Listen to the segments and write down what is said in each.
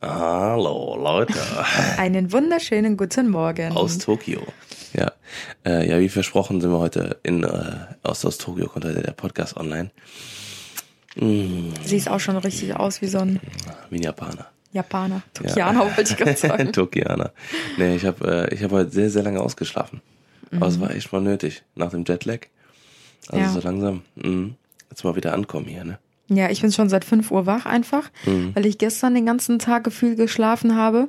Hallo Leute. Einen wunderschönen guten Morgen. Aus Tokio. Ja, äh, ja, wie versprochen sind wir heute in äh, aus, aus Tokio kommt heute der Podcast online. Mm. Siehst auch schon richtig aus wie so ein wie ein Japaner. Japaner, Tokianer ja. wollte ich gerade sagen. Tokianer. Nee, ich habe äh, ich habe heute sehr sehr lange ausgeschlafen. Mhm. Aber es war echt mal nötig nach dem Jetlag. Also ja. so langsam mh, jetzt mal wieder ankommen hier, ne? Ja, ich bin schon seit 5 Uhr wach einfach, mhm. weil ich gestern den ganzen Tag gefühlt geschlafen habe.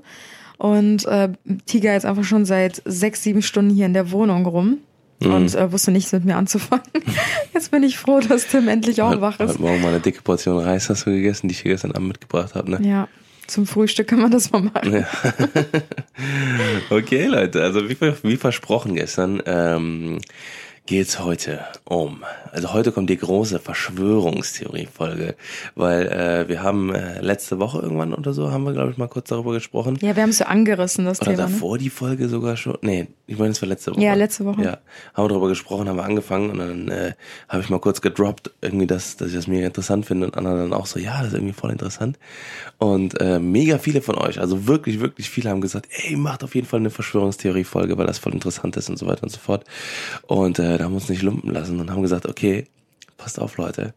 Und äh, Tiger jetzt einfach schon seit sechs, sieben Stunden hier in der Wohnung rum. Mhm. Und äh, wusste nichts mit mir anzufangen. Jetzt bin ich froh, dass Tim endlich auch wach ist. Heute Morgen mal eine dicke Portion Reis hast du gegessen, die ich hier gestern Abend mitgebracht habe, ne? Ja. Zum Frühstück kann man das mal machen. Ja. okay, Leute, also wie, wie versprochen gestern, ähm, geht's heute um. Also heute kommt die große Verschwörungstheorie-Folge, weil äh, wir haben äh, letzte Woche irgendwann oder so, haben wir, glaube ich, mal kurz darüber gesprochen. Ja, wir haben es so angerissen, das oder Thema. Oder davor ne? die Folge sogar schon. Nee, ich meine, es war letzte Woche. Ja, letzte Woche. Ja, haben wir darüber gesprochen, haben wir angefangen und dann äh, habe ich mal kurz gedroppt, irgendwie, dass, dass ich das mega interessant finde und andere dann auch so, ja, das ist irgendwie voll interessant. Und äh, mega viele von euch, also wirklich, wirklich viele haben gesagt, ey, macht auf jeden Fall eine Verschwörungstheorie-Folge, weil das voll interessant ist und so weiter und so fort. Und äh, da haben uns nicht lumpen lassen und haben gesagt, okay, passt auf, Leute.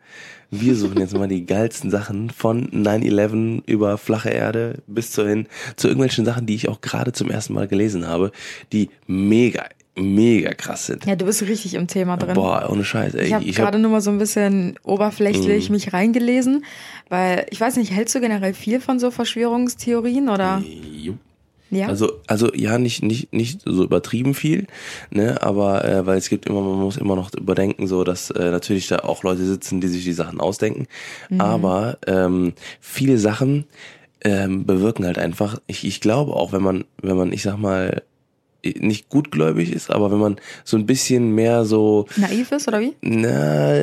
Wir suchen jetzt mal die geilsten Sachen von 9-11 über flache Erde bis zu hin zu irgendwelchen Sachen, die ich auch gerade zum ersten Mal gelesen habe, die mega mega krass sind. Ja, du bist richtig im Thema drin. Boah, ohne Scheiß. Ey. Ich habe gerade hab, nur mal so ein bisschen oberflächlich mm. mich reingelesen, weil ich weiß nicht, hältst du generell viel von so Verschwörungstheorien oder? Jupp. Ja. Also, also ja, nicht, nicht, nicht so übertrieben viel, ne, aber äh, weil es gibt immer, man muss immer noch überdenken, so dass äh, natürlich da auch Leute sitzen, die sich die Sachen ausdenken. Mhm. Aber ähm, viele Sachen ähm, bewirken halt einfach, ich, ich glaube auch, wenn man, wenn man, ich sag mal, nicht gutgläubig ist, aber wenn man so ein bisschen mehr so naiv ist oder wie? Na,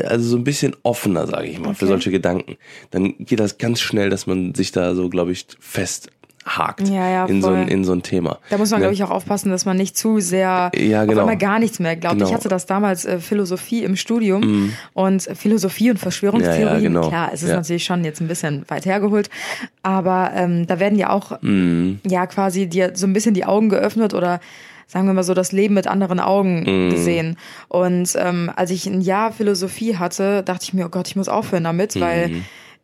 also so ein bisschen offener, sage ich mal, okay. für solche Gedanken, dann geht das ganz schnell, dass man sich da so, glaube ich, fest hakt ja, ja, in, so ein, in so ein Thema. Da muss man, ne? glaube ich, auch aufpassen, dass man nicht zu sehr ja, genau. auf einmal gar nichts mehr glaubt. Genau. Ich hatte das damals äh, Philosophie im Studium mm. und Philosophie und Verschwörungstheorien, ja, ja, genau. klar, es ist natürlich schon jetzt ein bisschen weit hergeholt, aber ähm, da werden ja auch mm. ja quasi dir so ein bisschen die Augen geöffnet oder sagen wir mal so, das Leben mit anderen Augen mm. gesehen. Und ähm, als ich ein Jahr Philosophie hatte, dachte ich mir, oh Gott, ich muss aufhören damit, mm. weil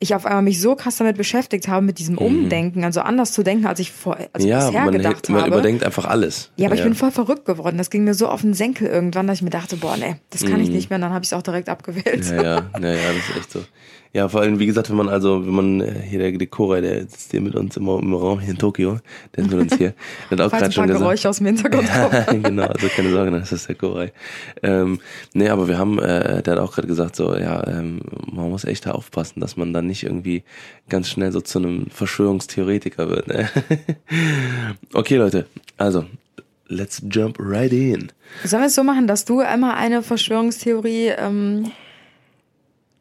ich auf einmal mich so krass damit beschäftigt habe, mit diesem mhm. Umdenken, also anders zu denken, als ich vor, als ja, bisher man, gedacht man habe. Man überdenkt einfach alles. Ja, aber ja. ich bin voll verrückt geworden. Das ging mir so auf den Senkel irgendwann, dass ich mir dachte, boah, nee, das kann mhm. ich nicht mehr. Und dann habe ich es auch direkt abgewählt. Ja, ja, ja, ja, das ist echt so. Ja, vor allem, wie gesagt, wenn man also, wenn man äh, hier der Dekora, der sitzt hier mit uns im, im Raum hier in Tokio, der ist mit uns hier, der hat auch gerade schon gesagt. Geräusche aus dem Hintergrund ja, genau, also keine Sorge, das ist der Koray. Ähm, nee, aber wir haben, äh, der hat auch gerade gesagt, so, ja, ähm, man muss echt da aufpassen, dass man dann nicht irgendwie ganz schnell so zu einem Verschwörungstheoretiker wird. Ne? okay, Leute, also let's jump right in. Sollen wir es so machen, dass du einmal eine Verschwörungstheorie ähm,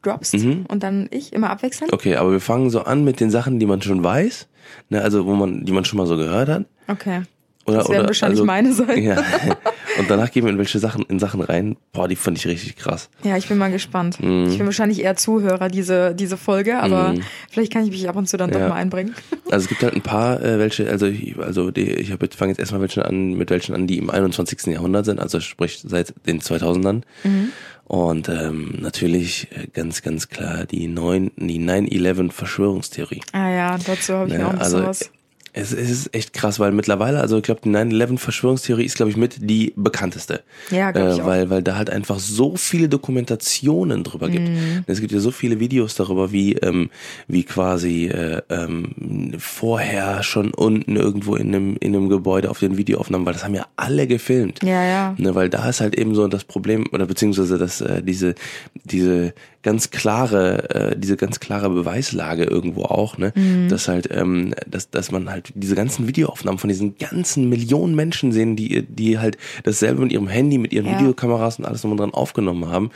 droppst mhm. und dann ich immer abwechseln? Okay, aber wir fangen so an mit den Sachen, die man schon weiß, ne, also wo man, die man schon mal so gehört hat. Okay. Oder, das werden oder, wahrscheinlich also, meine sein. Ja. Und danach gehen wir in welche Sachen, in Sachen rein. Boah, die fand ich richtig krass. Ja, ich bin mal gespannt. Mm. Ich bin wahrscheinlich eher Zuhörer diese, diese Folge, aber mm. vielleicht kann ich mich ab und zu dann ja. doch mal einbringen. Also es gibt halt ein paar, äh, welche, also ich, also die, ich fange jetzt erstmal welche an, mit welchen an, die im 21. Jahrhundert sind, also sprich seit den 2000ern. Mhm. Und ähm, natürlich äh, ganz, ganz klar die 9, die 9-11 Verschwörungstheorie. Ah ja, dazu habe ich ja, auch ein bisschen also, was. Es, es ist echt krass, weil mittlerweile, also ich glaube, die 9-11-Verschwörungstheorie ist, glaube ich, mit die bekannteste. Ja, glaube ich äh, weil, weil da halt einfach so viele Dokumentationen drüber gibt. Mm. Es gibt ja so viele Videos darüber, wie, ähm, wie quasi äh, ähm, vorher schon unten irgendwo in einem, in einem Gebäude auf den Videoaufnahmen, weil das haben ja alle gefilmt. Ja, ja. Ne, weil da ist halt eben so das Problem, oder beziehungsweise dass äh, diese, diese ganz klare, äh, diese ganz klare Beweislage irgendwo auch, ne? Mhm. Dass halt, ähm, dass, dass man halt diese ganzen Videoaufnahmen von diesen ganzen Millionen Menschen sehen, die, die halt dasselbe mit ihrem Handy, mit ihren ja. Videokameras und alles nochmal dran aufgenommen haben.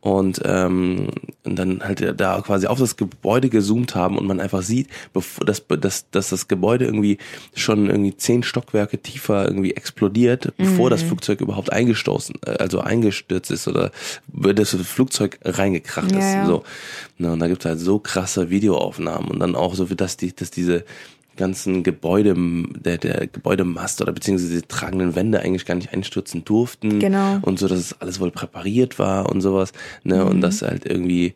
Und, ähm, und dann halt da quasi auf das Gebäude gezoomt haben und man einfach sieht, bevor dass, dass, dass das Gebäude irgendwie schon irgendwie zehn Stockwerke tiefer irgendwie explodiert, bevor mhm. das Flugzeug überhaupt eingestoßen, äh, also eingestürzt ist oder das Flugzeug reingekracht ist. Ja. So. Na, und da gibt es halt so krasse Videoaufnahmen und dann auch so, wie dass die, dass diese ganzen Gebäude, der, der Gebäudemast oder beziehungsweise die tragenden Wände eigentlich gar nicht einstürzen durften. Genau. Und so, dass es alles wohl präpariert war und sowas. Ne? Mhm. Und dass halt irgendwie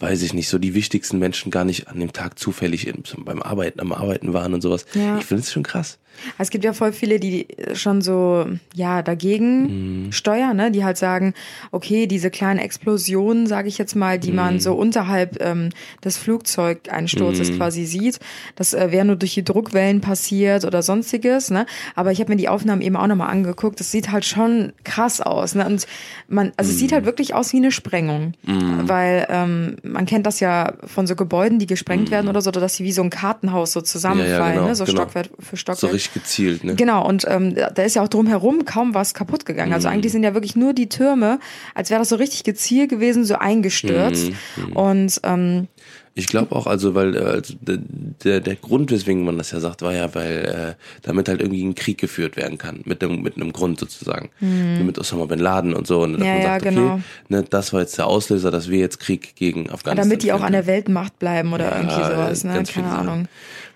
weiß ich nicht, so die wichtigsten Menschen gar nicht an dem Tag zufällig in, beim Arbeiten, am Arbeiten waren und sowas. Ja. Ich finde es schon krass. Es gibt ja voll viele, die schon so, ja, dagegen mhm. steuern, ne? die halt sagen, okay, diese kleinen Explosionen, sage ich jetzt mal, die mhm. man so unterhalb ähm, des Flugzeugeinsturzes mhm. quasi sieht, das äh, wäre nur durch die Druckwellen passiert oder sonstiges, ne? Aber ich habe mir die Aufnahmen eben auch nochmal angeguckt, das sieht halt schon krass aus, ne? Und man, also es sieht halt mhm. wirklich aus wie eine Sprengung, mhm. weil ähm, man kennt das ja von so Gebäuden, die gesprengt werden mhm. oder so, dass sie wie so ein Kartenhaus so zusammenfallen, ja, ja, genau, ne? so genau. Stockwerk für Stockwerk. So richtig gezielt, ne? Genau, und ähm, da ist ja auch drumherum kaum was kaputt gegangen. Also mhm. eigentlich sind ja wirklich nur die Türme, als wäre das so richtig gezielt gewesen, so eingestürzt. Mhm. mhm. Und ähm, ich glaube auch, also weil äh, also der, der Grund, weswegen man das ja sagt, war ja, weil äh, damit halt irgendwie ein Krieg geführt werden kann, mit einem mit einem Grund sozusagen, mhm. mit Osama bin Laden und so. Und ja, man sagt, ja, genau. okay, ne, das war jetzt der Auslöser, dass wir jetzt Krieg gegen Afghanistan. Damit die auch an der Weltmacht bleiben oder ja, irgendwie sowas, ne? Keine Ahnung. Ne,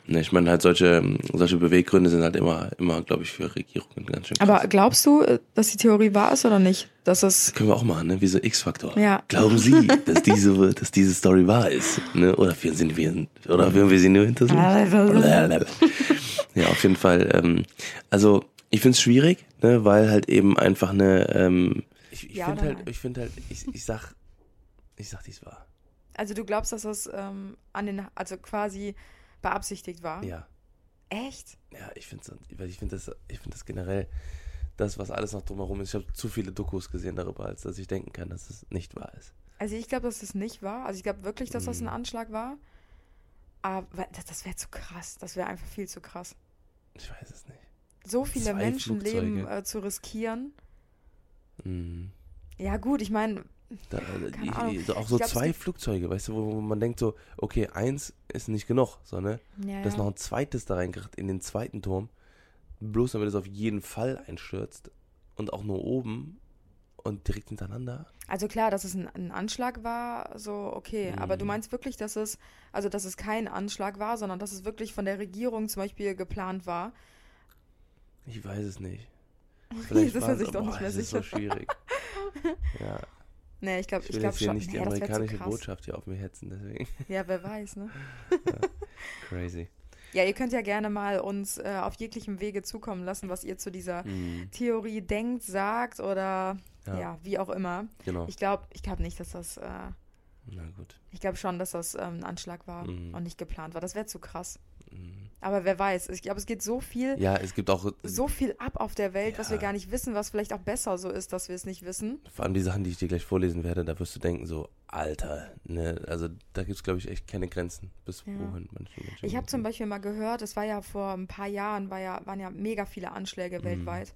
ich meine halt solche solche Beweggründe sind halt immer immer glaube ich für Regierungen ganz schön. Krass. Aber glaubst du, dass die Theorie wahr ist oder nicht? Dass es können wir auch machen, ne? Wie so X-Faktor. Ja. Glauben Sie, dass diese dass diese Story wahr ist, ne? Oder wir sind wir oder führen wir sie nur hinter sich? ja, auf jeden Fall. Ähm, also ich finde es schwierig, ne? Weil halt eben einfach eine. Ähm, ich ich ja, finde halt, ich finde halt, ich, ich sag, ich sag, dies wahr. Also du glaubst, dass das ähm, an den, also quasi beabsichtigt war? Ja. Echt? Ja, ich finde ich finde das, ich finde das generell, das, was alles noch drumherum ist. Ich habe zu viele Dokus gesehen darüber, als dass ich denken kann, dass es nicht wahr ist. Also ich glaube, dass es nicht war. Also ich glaube wirklich, dass das ein mhm. Anschlag war. Aber das, das wäre zu krass. Das wäre einfach viel zu krass. Ich weiß es nicht. So viele Menschenleben äh, zu riskieren. Mhm. Ja gut, ich meine, da, ich, so auch so glaub, zwei Flugzeuge, weißt du, wo, wo, man denkt so, okay, eins ist nicht genug, so, ne? Ja, das ja. noch ein zweites da reingebracht in den zweiten Turm, bloß damit es auf jeden Fall einstürzt und auch nur oben und direkt hintereinander. Also klar, dass es ein, ein Anschlag war, so okay, mhm. aber du mhm. meinst wirklich, dass es, also dass es kein Anschlag war, sondern dass es wirklich von der Regierung zum Beispiel geplant war? Ich weiß es nicht. Vielleicht das ist sich doch nicht mehr sicher. Das ist so schwierig. ja. Nee, ich glaube ich, ich glaube schon. nicht die nee, amerikanische Botschaft hier auf mir hetzen, deswegen. Ja, wer weiß, ne? ja, crazy. Ja, ihr könnt ja gerne mal uns äh, auf jeglichem Wege zukommen lassen, was ihr zu dieser mm. Theorie denkt, sagt oder ja. ja. wie auch immer. Genau. Ich glaube ich glaub nicht, dass das. Äh, Na gut. Ich glaube schon, dass das ähm, ein Anschlag war mm. und nicht geplant war. Das wäre zu krass. Mm. Aber wer weiß, ich glaube, es geht so viel. Ja, es gibt auch so viel ab auf der Welt, ja. was wir gar nicht wissen, was vielleicht auch besser so ist, dass wir es nicht wissen. Vor allem die Sachen, die ich dir gleich vorlesen werde, da wirst du denken, so, Alter, ne, also da gibt es, glaube ich, echt keine Grenzen, bis ja. wohin manche Menschen. Ich habe zum Beispiel mal gehört, es war ja vor ein paar Jahren, war ja, waren ja mega viele Anschläge mhm. weltweit.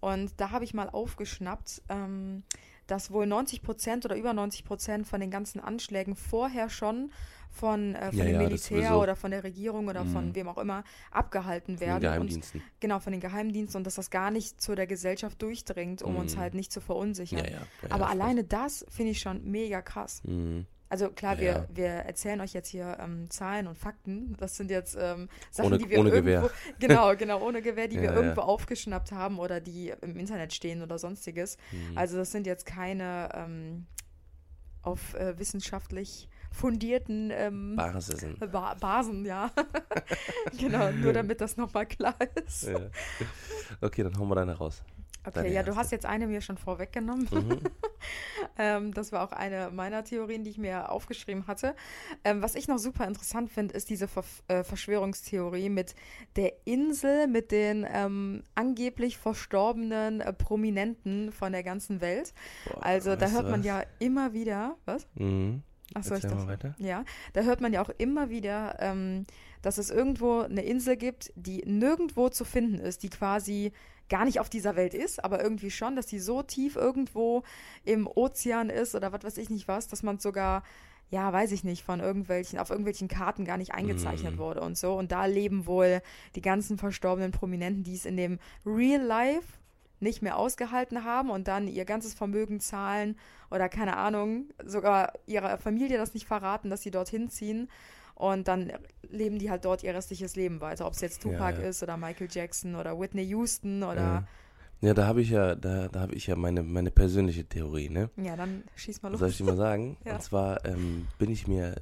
Und da habe ich mal aufgeschnappt, ähm, dass wohl 90 Prozent oder über 90 Prozent von den ganzen Anschlägen vorher schon von, äh, von ja, dem ja, Militär oder von der Regierung oder mhm. von wem auch immer abgehalten werden. Von den Geheimdiensten. Und, genau, von den Geheimdiensten und dass das gar nicht zu der Gesellschaft durchdringt, um mhm. uns halt nicht zu verunsichern. Ja, Aber alleine das finde ich schon mega krass. Mhm. Also klar, ja. wir, wir erzählen euch jetzt hier ähm, Zahlen und Fakten. Das sind jetzt ähm, Sachen, ohne, die wir ohne irgendwo, Gewehr. genau, genau, ohne Gewehr, die ja, wir irgendwo aufgeschnappt haben oder die im Internet stehen oder sonstiges. Mhm. Also das sind jetzt keine ähm, auf äh, wissenschaftlich fundierten ähm, Basen. Ba Basen, ja. genau, nur damit das nochmal klar ist. Ja. Okay, dann hauen wir deine raus. Okay, ja, du hast jetzt eine mir schon vorweggenommen. Mhm. ähm, das war auch eine meiner Theorien, die ich mir aufgeschrieben hatte. Ähm, was ich noch super interessant finde, ist diese Ver äh, Verschwörungstheorie mit der Insel, mit den ähm, angeblich verstorbenen äh, Prominenten von der ganzen Welt. Boah, also da hört man ja immer wieder, was? Mhm. Achso, ich dachte, weiter. Ja, da hört man ja auch immer wieder, ähm, dass es irgendwo eine Insel gibt, die nirgendwo zu finden ist, die quasi gar nicht auf dieser Welt ist, aber irgendwie schon, dass die so tief irgendwo im Ozean ist oder was weiß ich nicht was, dass man sogar ja, weiß ich nicht, von irgendwelchen, auf irgendwelchen Karten gar nicht eingezeichnet mm. wurde und so. Und da leben wohl die ganzen verstorbenen Prominenten, die es in dem Real Life nicht mehr ausgehalten haben und dann ihr ganzes Vermögen zahlen oder keine Ahnung, sogar ihrer Familie das nicht verraten, dass sie dorthin ziehen Und dann leben die halt dort ihr restliches Leben weiter. Ob es jetzt Tupac ja, ja. ist oder Michael Jackson oder Whitney Houston oder. Ja. Ja, da habe ich ja, da, da habe ich ja meine, meine persönliche Theorie, ne? Ja, dann schieß mal los. Soll ich dir mal sagen? ja. Und zwar ähm, bin ich mir,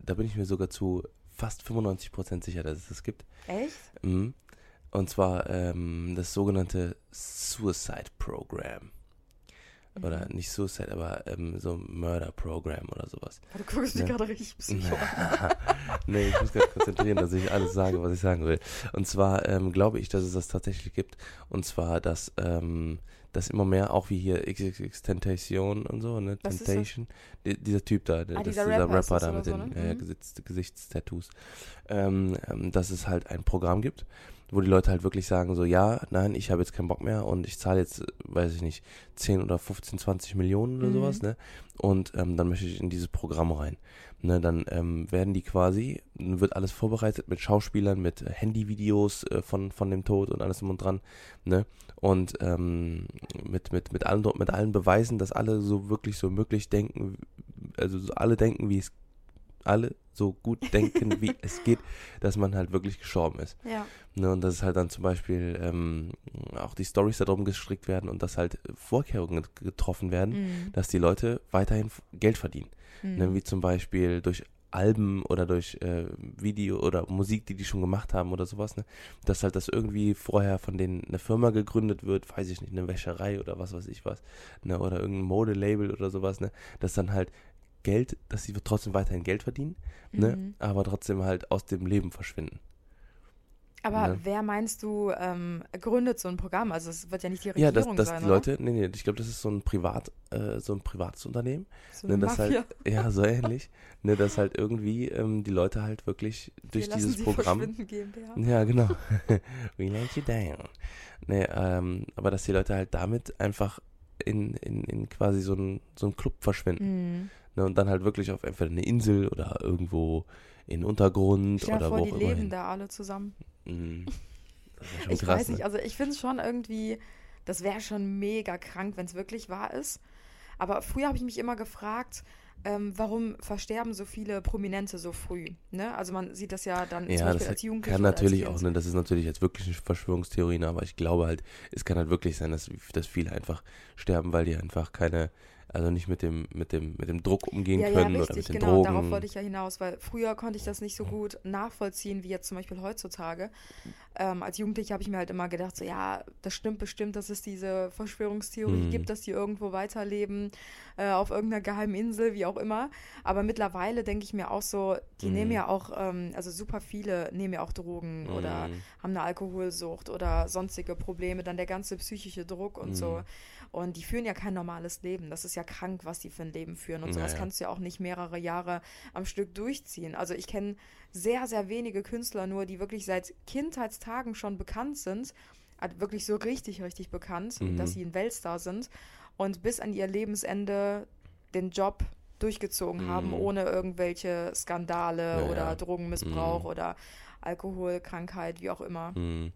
da bin ich mir sogar zu fast 95% sicher, dass es das gibt. Echt? Mhm. Und zwar ähm, das sogenannte Suicide Program. Oder mhm. nicht Suicide, aber ähm, so Murder Program oder sowas. Du guckst ne? mich gerade richtig psycho nee, ich muss gerade konzentrieren, dass ich alles sage, was ich sagen will. Und zwar ähm, glaube ich, dass es das tatsächlich gibt. Und zwar, dass ähm, das immer mehr, auch wie hier XXX Tentation und so, ne? Was Temptation. Die, dieser Typ da, ah, das, dieser, dieser Rapper, Rapper da mit so, den ne? äh, mhm. Gesichtstattoos. Ähm, ähm, dass es halt ein Programm gibt, wo die Leute halt wirklich sagen so, ja, nein, ich habe jetzt keinen Bock mehr und ich zahle jetzt, weiß ich nicht, 10 oder 15, 20 Millionen oder mhm. sowas, ne? Und ähm, dann möchte ich in dieses Programm rein. Ne, dann ähm, werden die quasi, wird alles vorbereitet mit Schauspielern, mit Handyvideos äh, von, von dem Tod und alles drum und dran, ne? Und ähm, mit, mit, mit allen mit allen Beweisen, dass alle so wirklich so möglich denken, also so alle denken, wie es alle so gut denken, wie es geht, dass man halt wirklich gestorben ist. Ja. Ne, und dass es halt dann zum Beispiel ähm, auch die Stories darum gestrickt werden und dass halt Vorkehrungen getroffen werden, mhm. dass die Leute weiterhin Geld verdienen. Mhm. Ne, wie zum Beispiel durch Alben oder durch äh, Video oder Musik, die die schon gemacht haben oder sowas, ne? Dass halt das irgendwie vorher von denen eine Firma gegründet wird, weiß ich nicht, eine Wäscherei oder was weiß ich was, ne? Oder irgendein Modelabel oder sowas, ne? Dass dann halt Geld, dass sie trotzdem weiterhin Geld verdienen, ne? mhm. ne? aber trotzdem halt aus dem Leben verschwinden. Aber ne? wer meinst du ähm, gründet so ein Programm? Also es wird ja nicht die Regierung sein, Ja, dass, dass die Leute, nee, nee, ich glaube, das ist so ein Privat, äh, so ein privates Unternehmen. So ne, das halt, ja, so ähnlich. ne, dass halt irgendwie ähm, die Leute halt wirklich durch Wir dieses Programm. Ja, genau. We let you down. Nee, ähm, aber dass die Leute halt damit einfach in, in, in quasi so ein, so ein Club verschwinden. Mhm. Ne, und dann halt wirklich auf entweder eine Insel oder irgendwo in Untergrund oder vor, wo die leben da alle zusammen. Mhm. ich krass, weiß nicht, ne? also ich finde es schon irgendwie, das wäre schon mega krank, wenn es wirklich wahr ist. Aber früher habe ich mich immer gefragt, ähm, warum versterben so viele Prominente so früh? Ne? Also man sieht das ja dann ja, zum Beispiel als Jugendlicher. Kann natürlich auch, ne, das ist natürlich jetzt wirklich eine Verschwörungstheorie, ne, aber ich glaube halt, es kann halt wirklich sein, dass, dass viele einfach sterben, weil die einfach keine also nicht mit dem, mit dem, mit dem Druck umgehen ja, können ja, richtig, oder mit den genau, Drogen. Darauf wollte ich ja hinaus, weil früher konnte ich das nicht so gut nachvollziehen wie jetzt zum Beispiel heutzutage. Ähm, als Jugendliche habe ich mir halt immer gedacht, so ja, das stimmt bestimmt, dass es diese Verschwörungstheorie mhm. gibt, dass die irgendwo weiterleben, äh, auf irgendeiner geheimen Insel, wie auch immer. Aber mittlerweile denke ich mir auch so, die mhm. nehmen ja auch, ähm, also super viele nehmen ja auch Drogen mhm. oder haben eine Alkoholsucht oder sonstige Probleme, dann der ganze psychische Druck und so. Mhm. Und die führen ja kein normales Leben. Das ist ja krank, was die für ein Leben führen. Und sowas naja. kannst du ja auch nicht mehrere Jahre am Stück durchziehen. Also ich kenne sehr, sehr wenige Künstler nur, die wirklich seit Kindheitstagen schon bekannt sind. Also wirklich so richtig, richtig bekannt, mhm. dass sie ein Weltstar sind. Und bis an ihr Lebensende den Job durchgezogen mhm. haben, ohne irgendwelche Skandale naja. oder Drogenmissbrauch mhm. oder Alkoholkrankheit, wie auch immer. Mhm.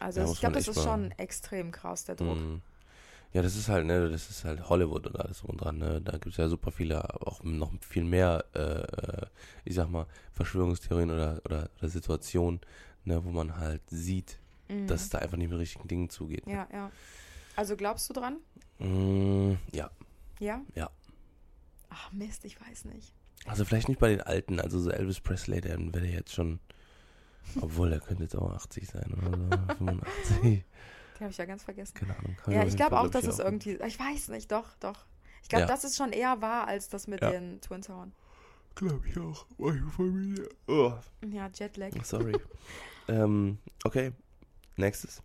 Also ja, ich glaube, das ist schon extrem krass, der Druck. Ja, das ist halt, ne, das ist halt Hollywood und alles drum dran, ne? Da gibt's ja super viele, auch noch viel mehr, äh, ich sag mal, Verschwörungstheorien oder, oder, oder Situationen, ne, wo man halt sieht, mhm. dass es da einfach nicht mit richtigen Dingen zugeht. Ne? Ja, ja. Also glaubst du dran? Mm, ja. Ja? Ja. Ach Mist, ich weiß nicht. Also vielleicht nicht bei den Alten, also so Elvis Presley, der wäre jetzt schon, obwohl der könnte jetzt auch 80 sein oder so, 85. Habe ich ja ganz vergessen. Keine Ahnung. Ja, ich glaube auch, dass es irgendwie. Ich weiß nicht, doch, doch. Ich glaube, ja. das ist schon eher wahr als das mit ja. den Twin Towern. Glaube ich auch. Meine Familie. Oh. Ja, Jetlag. Sorry. ähm, okay, nächstes.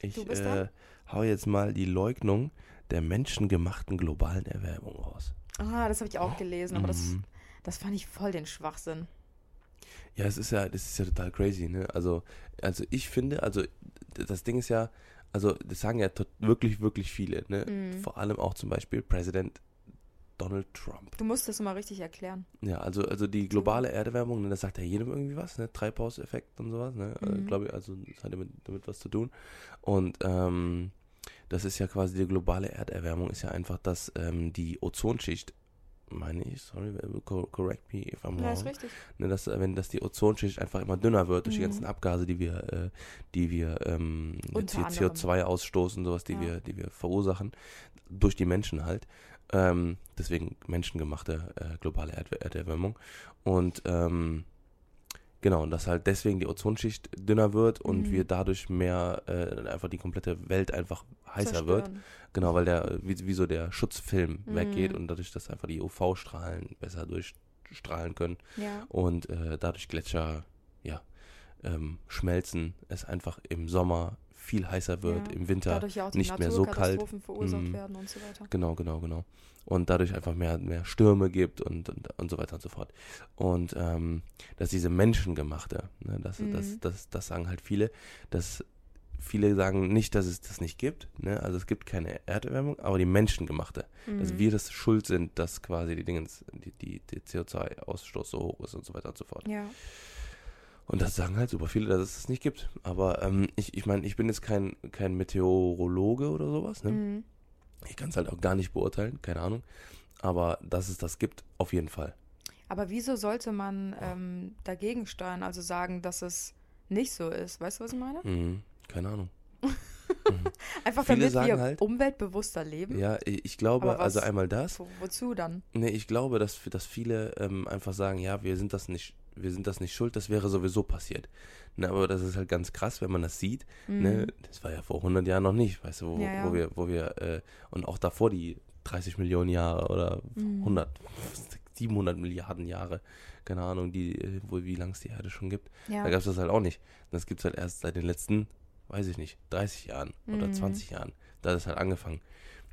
Ich äh, hau jetzt mal die Leugnung der menschengemachten globalen Erwärmung raus. Ah, das habe ich auch gelesen, aber mhm. das, das fand ich voll den Schwachsinn. Ja, es ist ja, das ist ja total crazy, ne? Also, also ich finde, also das Ding ist ja, also das sagen ja wirklich, wirklich viele, ne? Mhm. Vor allem auch zum Beispiel Präsident Donald Trump. Du musst das mal richtig erklären. Ja, also, also die globale Erderwärmung, ne, da sagt ja jedem irgendwie was, ne? Treibhauseffekt und sowas, ne? Äh, mhm. Äh, Glaube ich, also das hat damit, damit was zu tun. Und ähm, das ist ja quasi die globale Erderwärmung, ist ja einfach, dass ähm, die Ozonschicht meine ich, sorry, correct me if I'm wrong. Ja, ist richtig. Ne, dass, wenn dass die Ozonschicht einfach immer dünner wird durch mhm. die ganzen Abgase, die wir, äh, die wir ähm, CO2 ausstoßen, sowas, die ja. wir, die wir verursachen, durch die Menschen halt. Ähm, deswegen menschengemachte äh, globale Erd Erderwärmung. Und ähm, Genau, und dass halt deswegen die Ozonschicht dünner wird und mhm. wir dadurch mehr, äh, einfach die komplette Welt einfach heißer Zerstören. wird. Genau, weil der, wie, wie so der Schutzfilm mhm. weggeht und dadurch, dass einfach die UV-Strahlen besser durchstrahlen können ja. und äh, dadurch Gletscher, ja, ähm, schmelzen, es einfach im Sommer viel heißer wird, ja. im Winter nicht mehr so kalt. verursacht mm. werden und so weiter. Genau, genau, genau. Und dadurch einfach mehr, mehr Stürme gibt und, und, und so weiter und so fort. Und ähm, dass diese menschengemachte, ne, das, mm. das, das, das sagen halt viele, dass viele sagen nicht, dass es das nicht gibt. Ne? Also es gibt keine Erderwärmung, aber die menschengemachte. Mhm. Dass wir das schuld sind, dass quasi die Dingens, die, die, die CO2-Ausstoß so hoch ist und so weiter und so fort. Ja. Und das sagen halt super viele, dass es das nicht gibt. Aber ähm, ich, ich meine, ich bin jetzt kein, kein Meteorologe oder sowas. Ne? Mhm. Ich kann es halt auch gar nicht beurteilen, keine Ahnung. Aber dass es das gibt, auf jeden Fall. Aber wieso sollte man ähm, dagegen steuern, also sagen, dass es nicht so ist? Weißt du, was ich meine? Mhm. Keine Ahnung. Einfach Viele damit wir halt, umweltbewusster leben? Ja, ich glaube, was, also einmal das. Wo, wozu dann? Nee, ich glaube, dass, dass viele ähm, einfach sagen, ja, wir sind das nicht wir sind das nicht schuld, das wäre sowieso passiert. Ne, aber das ist halt ganz krass, wenn man das sieht. Ne? Mhm. Ne, das war ja vor 100 Jahren noch nicht, weißt du, wo, ja, ja. wo wir, wo wir, äh, und auch davor die 30 Millionen Jahre oder mhm. 100, 700 Milliarden Jahre, keine Ahnung, die, äh, wo, wie lange es die Erde schon gibt. Ja. Da gab es das halt auch nicht. Das gibt es halt erst seit den letzten, weiß ich nicht, 30 Jahren mhm. oder 20 Jahren. Da hat es halt angefangen.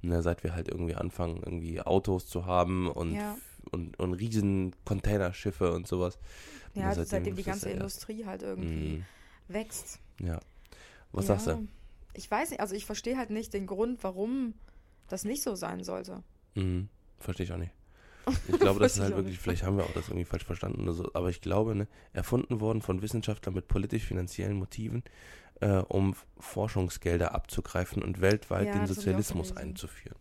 Ne, seit wir halt irgendwie anfangen, irgendwie Autos zu haben und ja und, und riesen Containerschiffe und sowas. Ja, und seitdem, seitdem die ganze Industrie halt irgendwie mm. wächst. Ja. Was ja. sagst du? Ich weiß nicht, also ich verstehe halt nicht den Grund, warum das nicht so sein sollte. Mhm. Verstehe ich auch nicht. Ich glaube, das ist halt wirklich, vielleicht haben wir auch das irgendwie falsch verstanden oder so, aber ich glaube, ne, erfunden worden von Wissenschaftlern mit politisch-finanziellen Motiven, äh, um Forschungsgelder abzugreifen und weltweit ja, den Sozialismus einzuführen.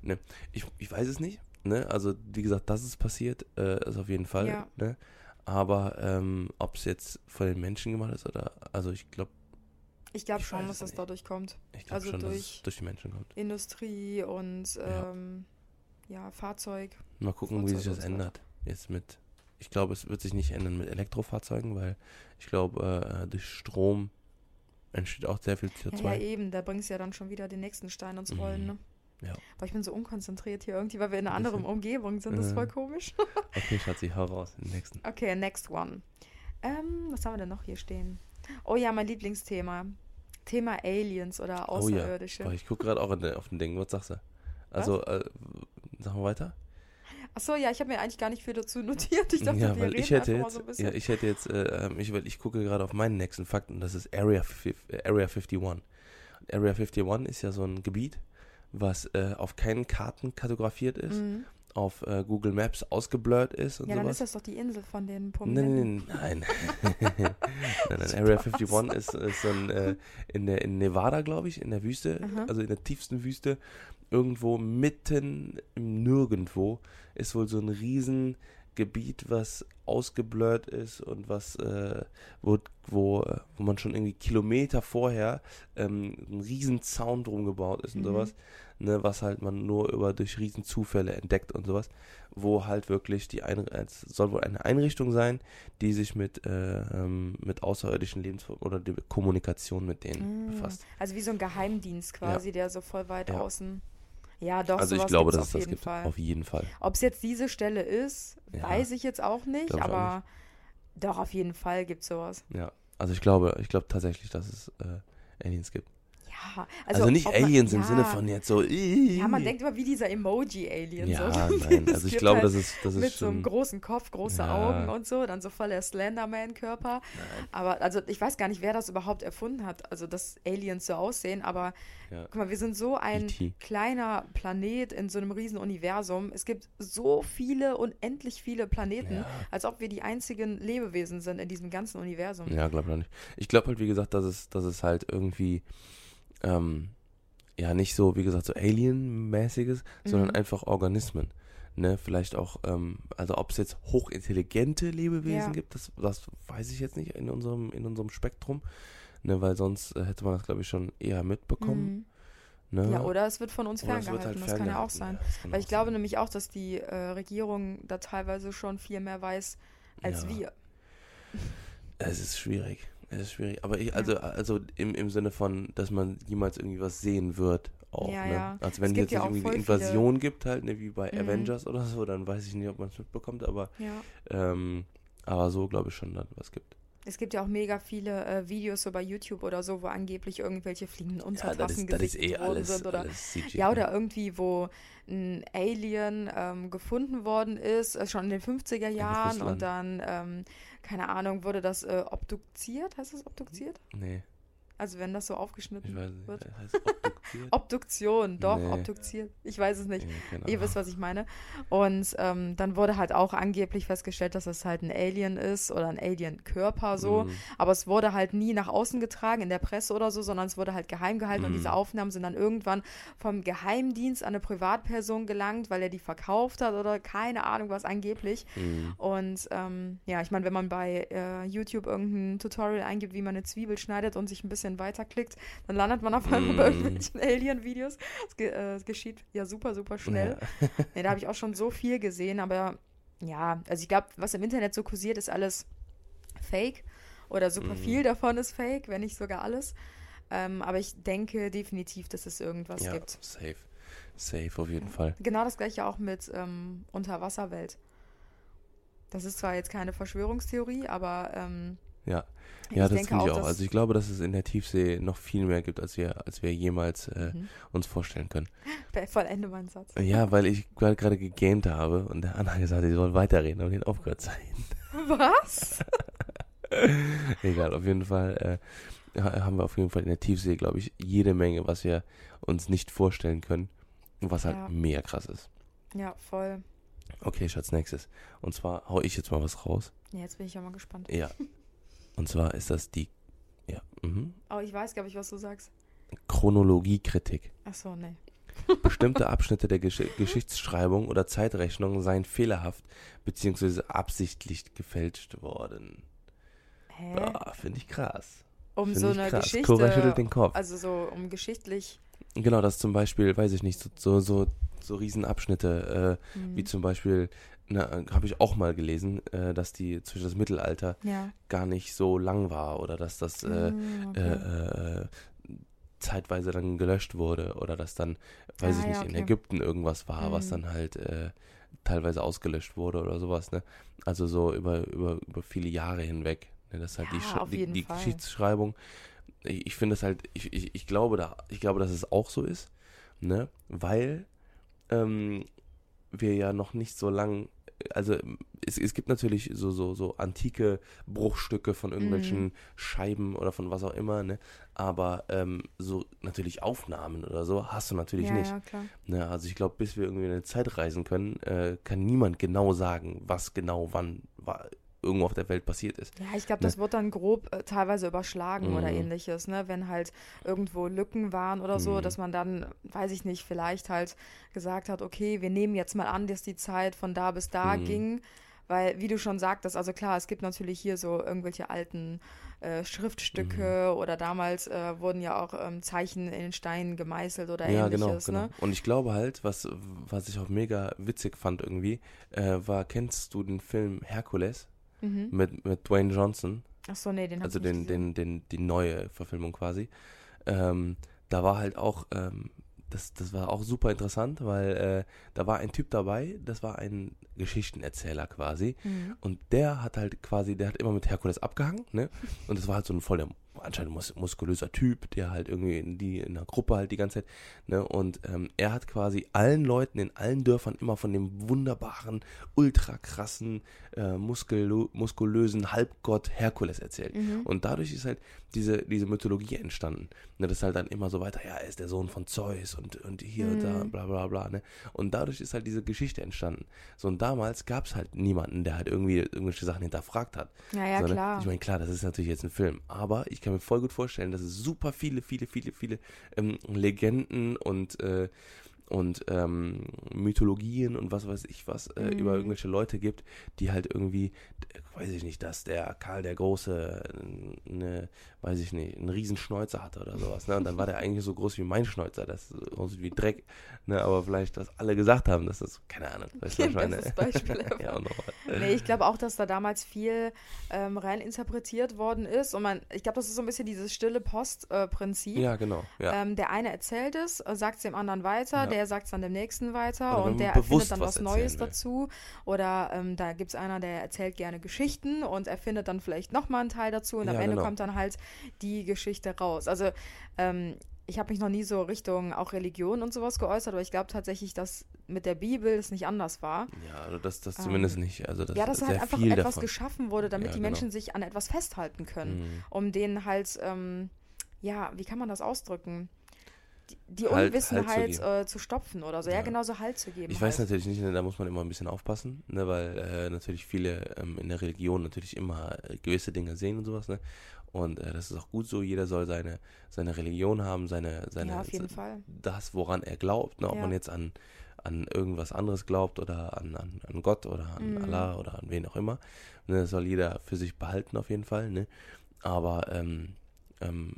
Ne, ich, ich weiß es nicht, Ne? Also, wie gesagt, dass es passiert, äh, ist auf jeden Fall. Ja. Ne? Aber ähm, ob es jetzt von den Menschen gemacht ist oder, also ich glaube. Ich glaube schon, dass das dadurch kommt. Ich glaube also schon, durch dass es durch die Menschen kommt. Industrie und ähm, ja. ja. Fahrzeug. Mal gucken, Fahrzeug wie sich das ändert. Jetzt mit. Ich glaube, es wird sich nicht ändern mit Elektrofahrzeugen, weil ich glaube, äh, durch Strom entsteht auch sehr viel CO2. Ja, ja eben, da bringst du ja dann schon wieder den nächsten Stein ins Rollen, mhm. ne? Ja. Aber ich bin so unkonzentriert hier irgendwie, weil wir in einer anderen Umgebung sind. Das ist voll komisch. okay, Schatzi, hau raus. Nächsten. Okay, next one. Ähm, was haben wir denn noch hier stehen? Oh ja, mein Lieblingsthema. Thema Aliens oder Außerirdische. Oh ja. Oh, ich gucke gerade auch auf den Ding. Was sagst du? Also, äh, sagen wir weiter? Achso, ja, ich habe mir eigentlich gar nicht viel dazu notiert. Ich dachte, ja, wir reden ich hätte jetzt, so ein bisschen. Ja, ich hätte jetzt, äh, ähm, ich, ich gucke gerade auf meinen nächsten Fakt und das ist Area, Area 51. Area 51 ist ja so ein Gebiet, was äh, auf keinen Karten kartografiert ist, mhm. auf äh, Google Maps ausgeblurrt ist und ja, sowas. Ja, dann ist das doch die Insel von den Prominenten. Nein, nein, nein. nein, nein Area 51 ist, ist so ein, äh, in, der, in Nevada, glaube ich, in der Wüste, Aha. also in der tiefsten Wüste, irgendwo mitten im Nirgendwo ist wohl so ein riesen Gebiet, was ausgeblurrt ist und was, äh, wo, wo, wo man schon irgendwie Kilometer vorher ähm, ein riesen Zaun drum gebaut ist und mhm. sowas, ne, was halt man nur über durch riesen Zufälle entdeckt und sowas, wo halt wirklich die Einrichtung, es soll wohl eine Einrichtung sein, die sich mit, äh, ähm, mit außerirdischen Lebensformen oder die Kommunikation mit denen mhm. befasst. Also wie so ein Geheimdienst quasi, ja. der so voll weit ja. außen ja, doch. Also ich glaube, dass es das gibt. Fall. Auf jeden Fall. Ob es jetzt diese Stelle ist, ja. weiß ich jetzt auch nicht, aber auch nicht. doch auf jeden Fall gibt es sowas. Ja, also ich glaube, ich glaube tatsächlich, dass es äh, Aliens gibt. Ja, also, also nicht Aliens man, im ja, Sinne von jetzt so. Ja, man denkt immer wie dieser Emoji-Alien. Ja, so. nein, also ich glaube, halt das ist, das ist mit so einem großen Kopf, große ja. Augen und so, dann so voll der Slenderman-Körper. Aber also ich weiß gar nicht, wer das überhaupt erfunden hat, also dass Aliens so aussehen. Aber ja. guck mal, wir sind so ein e kleiner Planet in so einem riesen Universum. Es gibt so viele, unendlich viele Planeten, als ob wir die einzigen Lebewesen sind in diesem ganzen Universum. Ja, glaube ich nicht. Ich glaube halt, wie gesagt, dass es, dass es halt irgendwie ähm, ja nicht so, wie gesagt, so Alien-mäßiges, mhm. sondern einfach Organismen. ne, vielleicht auch, ähm, also ob es jetzt hochintelligente Lebewesen ja. gibt, das, das weiß ich jetzt nicht in unserem, in unserem Spektrum, ne, weil sonst äh, hätte man das, glaube ich, schon eher mitbekommen. Mhm. Ne? Ja, oder es wird von uns ferngehalten, halt das kann ja auch sein. Ja, weil ich glaube sein. nämlich auch, dass die äh, Regierung da teilweise schon viel mehr weiß als ja. wir. Es ist schwierig. Es ist schwierig. Aber ich, also, also im, im Sinne von, dass man jemals irgendwie was sehen wird, auch, ja, ne? Ja. Also wenn es jetzt ja irgendwie eine Invasion viele... gibt, halt, ne, wie bei mhm. Avengers oder so, dann weiß ich nicht, ob man es mitbekommt, aber, ja. ähm, aber so glaube ich schon, dass was gibt. Es gibt ja auch mega viele äh, Videos so bei YouTube oder so, wo angeblich irgendwelche fliegenden Untertassen ja, gesichtet eh worden alles, sind oder ja oder irgendwie wo ein Alien ähm, gefunden worden ist, äh, schon in den 50er Jahren und dann ähm, keine Ahnung wurde das äh, obduziert, heißt das obduziert? Nee. Also wenn das so aufgeschnitten nicht, wird. Obduktion, doch, nee. obduziert. Ich weiß es nicht. Nee, Ihr wisst, was ich meine. Und ähm, dann wurde halt auch angeblich festgestellt, dass es halt ein Alien ist oder ein Alien-Körper so. Mhm. Aber es wurde halt nie nach außen getragen in der Presse oder so, sondern es wurde halt geheim gehalten. Mhm. Und diese Aufnahmen sind dann irgendwann vom Geheimdienst an eine Privatperson gelangt, weil er die verkauft hat oder keine Ahnung was angeblich. Mhm. Und ähm, ja, ich meine, wenn man bei äh, YouTube irgendein Tutorial eingibt, wie man eine Zwiebel schneidet und sich ein bisschen bisschen weiterklickt, dann landet man auf einmal mm. bei irgendwelchen Alien-Videos. Es, ge äh, geschieht ja super, super schnell. Ja. nee, da habe ich auch schon so viel gesehen, aber ja, also ich glaube, was im Internet so kursiert, ist alles fake oder super mm. viel davon ist fake, wenn nicht sogar alles. Ähm, aber ich denke definitiv, dass es irgendwas ja, gibt. Safe. Safe auf jeden Fall. Genau das gleiche auch mit ähm, Unterwasserwelt. Das ist zwar jetzt keine Verschwörungstheorie, aber ähm, ja, ja, ich das finde ich auch. Also ich glaube, dass es in der Tiefsee noch viel mehr gibt, als wir, als wir jemals äh, mhm. uns vorstellen können. Vollende meinen Satz. Ja, weil ich gerade gegähnt habe und der Anna gesagt hat, sie soll weiterreden, aber den aufgehört sein. Was? Egal, auf jeden Fall äh, haben wir auf jeden Fall in der Tiefsee, glaube ich, jede Menge, was wir uns nicht vorstellen können und was halt ja. mega krass ist. Ja, voll. Okay, Schatz, nächstes. Und zwar hau ich jetzt mal was raus. Ja, jetzt bin ich ja mal gespannt. Ja, Und zwar ist das die, ja. Mhm. Oh, ich weiß, glaube ich, was du sagst. Chronologiekritik. Ach so, nee. Bestimmte Abschnitte der Gesch Geschichtsschreibung oder Zeitrechnung seien fehlerhaft bzw. absichtlich gefälscht worden. Hä? Finde ich krass. Um Find so eine krass. Geschichte. Cora schüttelt den Kopf. Also so um geschichtlich. Genau, das zum Beispiel, weiß ich nicht, so, so, so, so Riesenabschnitte, äh, mhm. wie zum Beispiel habe ich auch mal gelesen, äh, dass die zwischen das Mittelalter ja. gar nicht so lang war oder dass das äh, mm, okay. äh, äh, zeitweise dann gelöscht wurde oder dass dann, weiß ah, ich nicht, ja, okay. in Ägypten irgendwas war, mm. was dann halt äh, teilweise ausgelöscht wurde oder sowas, ne? Also so über, über, über viele Jahre hinweg. Ne? Das ist halt ja, die, die, die Geschichtsschreibung. Ich, ich finde es halt, ich, ich, ich glaube da, ich glaube, dass es auch so ist, ne? Weil ähm, wir ja noch nicht so lang also es, es gibt natürlich so, so, so antike Bruchstücke von irgendwelchen mm. Scheiben oder von was auch immer, ne? Aber ähm, so natürlich Aufnahmen oder so hast du natürlich ja, nicht. Ja, klar. Ne? Also ich glaube, bis wir irgendwie in eine Zeit reisen können, äh, kann niemand genau sagen, was genau wann war, irgendwo auf der Welt passiert ist. Ja, ich glaube, das ne? wird dann grob äh, teilweise überschlagen mhm. oder ähnliches, ne? Wenn halt irgendwo Lücken waren oder so, mhm. dass man dann, weiß ich nicht, vielleicht halt gesagt hat, okay, wir nehmen jetzt mal an, dass die Zeit von da bis da mhm. ging. Weil, wie du schon sagtest, also klar, es gibt natürlich hier so irgendwelche alten äh, Schriftstücke mhm. oder damals äh, wurden ja auch ähm, Zeichen in den Steinen gemeißelt oder ja, genau, ähnliches. Genau, genau. Ne? Und ich glaube halt, was, was ich auch mega witzig fand irgendwie, äh, war, kennst du den Film Herkules? Mhm. mit, mit Dwayne Johnson. Ach so, nee, den Also den, den, den, die neue Verfilmung quasi. Ähm, da war halt auch, ähm, das, das war auch super interessant, weil äh, da war ein Typ dabei, das war ein Geschichtenerzähler quasi. Mhm. Und der hat halt quasi, der hat immer mit Herkules abgehangen, ne? Und das war halt so ein voller anscheinend mus muskulöser Typ, der halt irgendwie in die in der Gruppe halt die ganze Zeit, ne? Und ähm, er hat quasi allen Leuten in allen Dörfern immer von dem wunderbaren, ultra krassen, äh, muskulö muskulösen Halbgott Herkules erzählt. Mhm. Und dadurch ist halt diese diese Mythologie entstanden. Ne? Das ist halt dann immer so weiter, ja, er ist der Sohn von Zeus und und hier mhm. und da, bla bla bla, ne? Und dadurch ist halt diese Geschichte entstanden. So und damals gab es halt niemanden, der halt irgendwie irgendwelche Sachen hinterfragt hat. Ja, ja, so, klar. Ich meine, klar, das ist natürlich jetzt ein Film, aber ich kann mir voll gut vorstellen, dass es super viele, viele, viele, viele ähm, Legenden und äh, und ähm, Mythologien und was weiß ich was äh, mhm. über irgendwelche Leute gibt, die halt irgendwie, weiß ich nicht, dass der Karl der Große eine, weiß ich nicht, einen Riesenschnäuzer hatte oder sowas. Ne? Und dann war der eigentlich so groß wie mein Schnäuzer, das aussieht wie Dreck. Ne? Aber vielleicht, dass alle gesagt haben, dass das, keine Ahnung, weißt du, was ich Beispiel ja, nee, ich glaube auch, dass da damals viel ähm, rein interpretiert worden ist. Und man, ich glaube, das ist so ein bisschen dieses stille Post-Prinzip. Äh, ja, genau. Ja. Ähm, der eine erzählt es, äh, sagt es dem anderen weiter, ja. der sagt es dann dem nächsten weiter Oder und der erfindet dann was, was Neues will. dazu. Oder ähm, da gibt es einer, der erzählt gerne Geschichten und erfindet dann vielleicht nochmal einen Teil dazu und ja, am Ende genau. kommt dann halt die Geschichte raus. Also ähm, ich habe mich noch nie so Richtung auch Religion und sowas geäußert, aber ich glaube tatsächlich, dass mit der Bibel es nicht anders war. Ja, also das, das zumindest ähm, nicht. Also das ja, dass halt einfach etwas davon. geschaffen wurde, damit ja, die Menschen genau. sich an etwas festhalten können, mhm. um denen halt, ähm, ja, wie kann man das ausdrücken? die halt, Unwissenheit halt zu, äh, zu, stopfen oder so. Ja, ja genau so Halt zu geben. Ich halt. weiß natürlich nicht, ne, da muss man immer ein bisschen aufpassen, ne, weil äh, natürlich viele ähm, in der Religion natürlich immer äh, gewisse Dinge sehen und sowas. Ne? Und äh, das ist auch gut so. Jeder soll seine, seine Religion haben, seine, seine ja, auf jeden Fall. das, woran er glaubt. Ne? Ob ja. man jetzt an, an irgendwas anderes glaubt oder an, an, an Gott oder an mhm. Allah oder an wen auch immer. Ne? Das soll jeder für sich behalten auf jeden Fall. Ne? Aber ähm, ähm,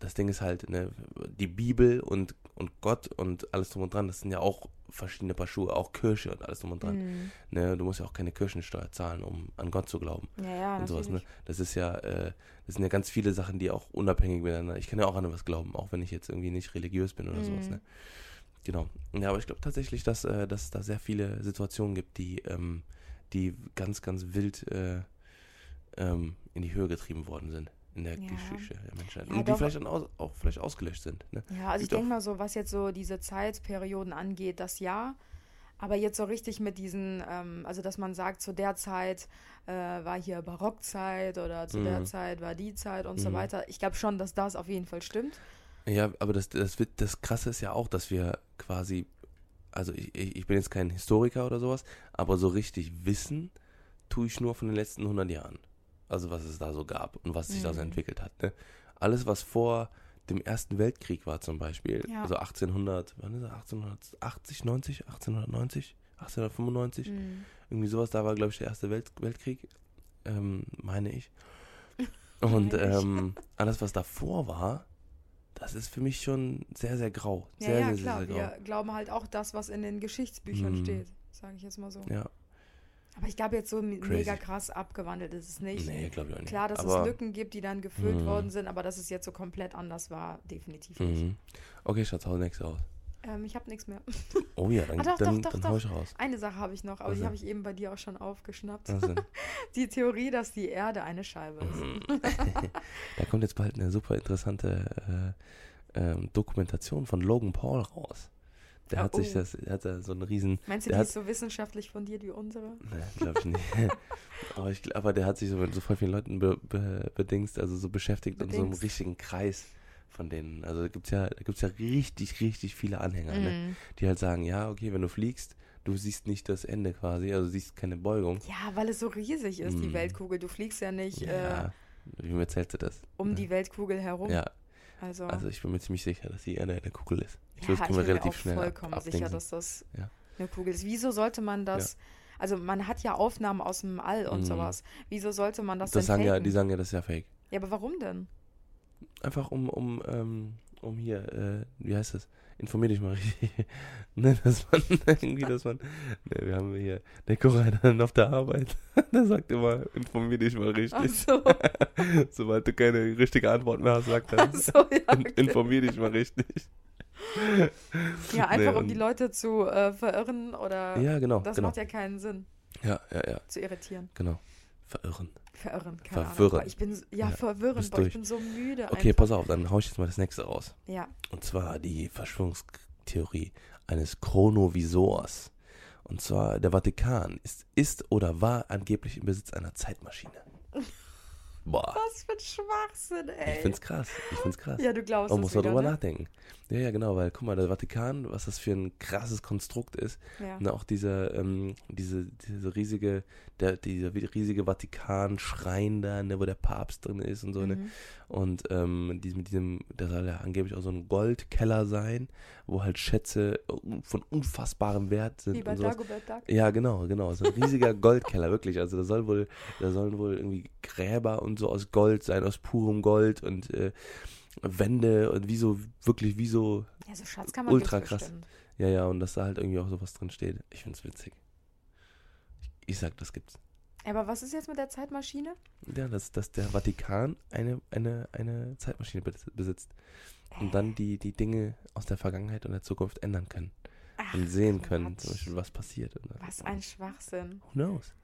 das Ding ist halt, ne, die Bibel und, und Gott und alles drum und dran, das sind ja auch verschiedene Paar Schuhe, auch Kirche und alles drum und dran. Mhm. Ne, du musst ja auch keine Kirchensteuer zahlen, um an Gott zu glauben. Ja, ja, und sowas, ne? Das ist ja, äh, das sind ja ganz viele Sachen, die auch unabhängig miteinander. Ich kann ja auch an was glauben, auch wenn ich jetzt irgendwie nicht religiös bin oder mhm. sowas, ne? Genau. Ja, aber ich glaube tatsächlich, dass, äh, dass es da sehr viele Situationen gibt, die, ähm, die ganz, ganz wild äh, ähm, in die Höhe getrieben worden sind in der ja. Geschichte der Menschheit. Ja, und die vielleicht dann aus, auch vielleicht ausgelöscht sind. Ne? Ja, also ich denke mal so, was jetzt so diese Zeitperioden angeht, das ja. Aber jetzt so richtig mit diesen, ähm, also dass man sagt, zu der Zeit äh, war hier Barockzeit oder zu mhm. der Zeit war die Zeit und mhm. so weiter. Ich glaube schon, dass das auf jeden Fall stimmt. Ja, aber das, das, wird, das Krasse ist ja auch, dass wir quasi, also ich, ich bin jetzt kein Historiker oder sowas, aber so richtig wissen tue ich nur von den letzten 100 Jahren also was es da so gab und was sich mhm. da so mhm. entwickelt hat. Ne? Alles, was vor dem Ersten Weltkrieg war zum Beispiel, ja. also 1800, wann ist das, 1880, 90, 1890, 1895, mhm. irgendwie sowas, da war glaube ich der Erste Welt Weltkrieg, ähm, meine ich. Und ähm, alles, was davor war, das ist für mich schon sehr, sehr grau. Sehr, ja, ja, sehr, klar. Sehr, sehr grau. Wir glauben halt auch das, was in den Geschichtsbüchern mhm. steht, sage ich jetzt mal so. Ja, aber ich glaube, jetzt so Crazy. mega krass abgewandelt ist es nicht. Nee, glaube ich auch nicht. Klar, dass aber es Lücken gibt, die dann gefüllt mm. worden sind, aber dass es jetzt so komplett anders war, definitiv nicht. Mm. Okay, Schatz, hau nächste aus. Ähm, ich habe nichts mehr. Oh ja, dann, ah, doch, dann, doch, dann doch, hau ich raus. Eine Sache habe ich noch, aber Was die habe ich eben bei dir auch schon aufgeschnappt. die Theorie, dass die Erde eine Scheibe ist. Mhm. da kommt jetzt bald eine super interessante äh, äh, Dokumentation von Logan Paul raus. Der hat sich oh. das, der hat da so einen riesen. Meinst du, die hat, ist so wissenschaftlich fundiert wie unsere? Ne, glaube ich nicht. aber, ich, aber der hat sich so mit so voll vielen Leuten be, be, bedingst, also so beschäftigt bedingst. in so einem richtigen Kreis von denen. Also da gibt's ja, da gibt's ja richtig, richtig viele Anhänger, mm. ne? Mhm. Die halt sagen, ja, okay, wenn du fliegst, du siehst nicht das Ende quasi, also siehst keine Beugung. Ja, weil es so riesig ist, mm. die mhm. Weltkugel. Du fliegst ja nicht. Ja, äh, wie erzählst du das? Um ja. die Weltkugel herum. Ja, also, also ich bin mir ziemlich sicher, dass die Erde eine Kugel ist. Ich ja, weiß, können wir relativ schnell vollkommen ab, sicher, dass das ja. eine Kugel ist. Wieso sollte man das? Ja. Also man hat ja Aufnahmen aus dem All und mhm. sowas. Wieso sollte man das, das denn sagen faken? ja, Die sagen ja, das ist ja fake. Ja, aber warum denn? Einfach um, um, ähm, um hier, äh, wie heißt das? Informier dich mal richtig. ne, dass man irgendwie, dass man, ne, wir haben hier, der Koran auf der Arbeit, der sagt immer, informier dich mal richtig. So. Sobald du keine richtige Antwort mehr hast, sagt er, so, ja, okay. informier dich mal richtig. Ja, einfach nee, um die Leute zu äh, verirren oder. Ja, genau. Das genau. macht ja keinen Sinn. Ja, ja, ja. Zu irritieren. Genau. Verirren. Verirren, keine Verwirren. Ahnung. Ich bin, ja, ja verwirrend, boah, ich bin so müde. Okay, einfach. pass auf, dann hau ich jetzt mal das nächste raus. Ja. Und zwar die Verschwörungstheorie eines Chronovisors. Und zwar der Vatikan ist, ist oder war angeblich im Besitz einer Zeitmaschine. Boah. Was für ein Schwachsinn, ey. Ich find's krass. Ich find's krass. Ja, du glaubst Man muss wieder, drüber ne? nachdenken. Ja, ja, genau, weil guck mal, der Vatikan, was das für ein krasses Konstrukt ist. Ja. Ne, auch diese, ähm, diese, diese riesige, der, dieser riesige Vatikan-Schrein da, ne, wo der Papst drin ist und so, ne. Mhm. Und ähm, mit diesem, da soll ja angeblich auch so ein Goldkeller sein, wo halt Schätze von unfassbarem Wert sind. Wie bei und. Dagobert Duck. Ja, genau, genau. So ein riesiger Goldkeller, wirklich. Also da soll wohl, da sollen wohl irgendwie Gräber und so aus Gold sein, aus purem Gold und äh, Wände und wie so, wirklich wie so Ja, so Schatzkammer ultra krass. bestimmt. Ja, ja, und dass da halt irgendwie auch sowas drin steht. Ich find's witzig. Ich, ich sag, das gibt's. Aber was ist jetzt mit der Zeitmaschine? Ja, dass, dass der Vatikan eine, eine, eine Zeitmaschine bes- besitzt. Und dann die, die Dinge aus der Vergangenheit und der Zukunft ändern können. Ach, und sehen können, Quatsch. zum Beispiel, was passiert. Und Was ein Schwachsinn. Who knows?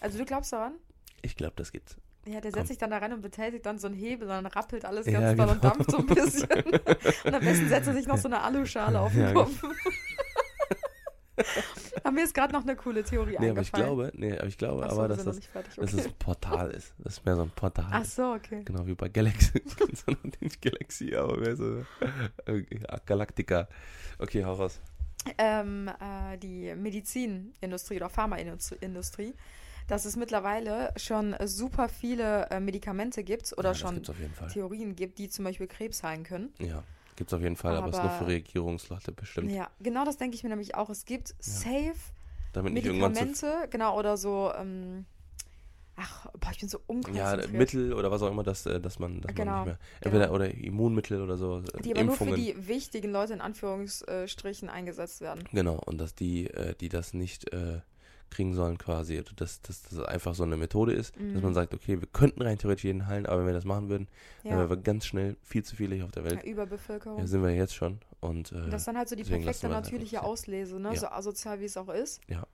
Also du glaubst daran? Ich glaube, das gibt's. Ja, der Komm. setzt sich dann da rein und betätigt dann so einen Hebel und dann rappelt alles Ja, ganz doll und genau. dampft so ein bisschen. und am besten setzt er sich noch so eine Aluschale auf den Ja, genau. Kopf. aber mir ist gerade noch eine coole Theorie Nee, aber ich glaube, nee, aber ich glaube, so, aber dass das, fertig. dass Okay. es ein Portal ist. Das ist mehr so ein Portal. Ach so, okay. Genau wie bei Galaxy. so nicht Galaxy, aber mehr so äh, Galactica. Okay, hau raus. ähm, äh, die Medizinindustrie oder Pharmaindustrie, dass es mittlerweile schon super viele äh, Medikamente gibt oder ja, schon. Theorien gibt, die zum Beispiel Krebs heilen können. Ja, gibt's auf jeden Fall, aber, es ist nur Aber- für Regierungsleute bestimmt. Ja, genau das denke ich mir nämlich auch. Es gibt safe Damit Medikamente, genau, oder so, ähm, ach, boah, ich bin so ja, unkonzentriert. Mittel oder was auch immer, dass, äh, dass man, dass Genau, man nicht mehr. Entweder genau. oder Immunmittel oder so. äh, die aber nur für Impfungen. die wichtigen Leute in Anführungsstrichen eingesetzt werden. Genau, und dass die, die das nicht äh, kriegen sollen quasi, oder dass, dass das einfach so eine Methode ist, dass Mhm. man sagt, okay, wir könnten rein theoretisch jeden heilen, aber wenn wir das machen würden, dann Ja, wären wir ganz schnell viel zu viele hier auf der ja Welt. Überbevölkerung. Ja, sind wir jetzt schon. Und, äh, das ist dann halt so die perfekte natürliche Auslese, ne? Ja. so asozial wie es auch ist. Ja.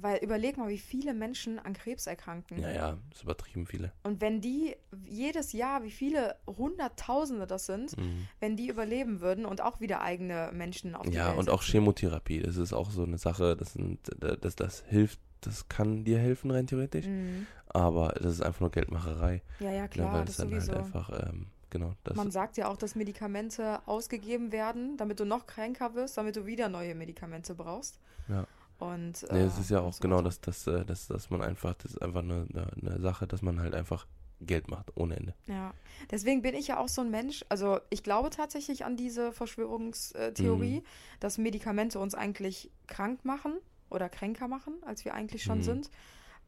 Weil überleg mal, wie viele Menschen an Krebs erkranken. ja, ja, ist übertrieben viele. Und wenn die jedes Jahr, wie viele Hunderttausende das sind, Mhm. wenn die überleben würden und auch wieder eigene Menschen auf die Ja, Welt und auch. Chemotherapie, das ist auch so eine Sache, das, sind, das, das hilft, das kann dir helfen rein theoretisch, Mhm. aber das ist einfach nur Geldmacherei, Ja, ja, ne, klar, weil das es dann sowieso. halt einfach, ähm, genau, das Man sagt ja auch, dass Medikamente ausgegeben werden, damit du noch kränker wirst, damit du wieder neue Medikamente brauchst. Ja. Und, Nee, äh, es ist ja auch so genau das, das, äh, das, dass man einfach, das ist einfach eine, eine, eine Sache, dass man halt einfach Geld macht, ohne Ende. Ja, deswegen bin ich ja auch so ein Mensch, also ich glaube tatsächlich an diese Verschwörungstheorie, Mhm. dass Medikamente uns eigentlich krank machen oder kränker machen, als wir eigentlich schon Mhm. sind.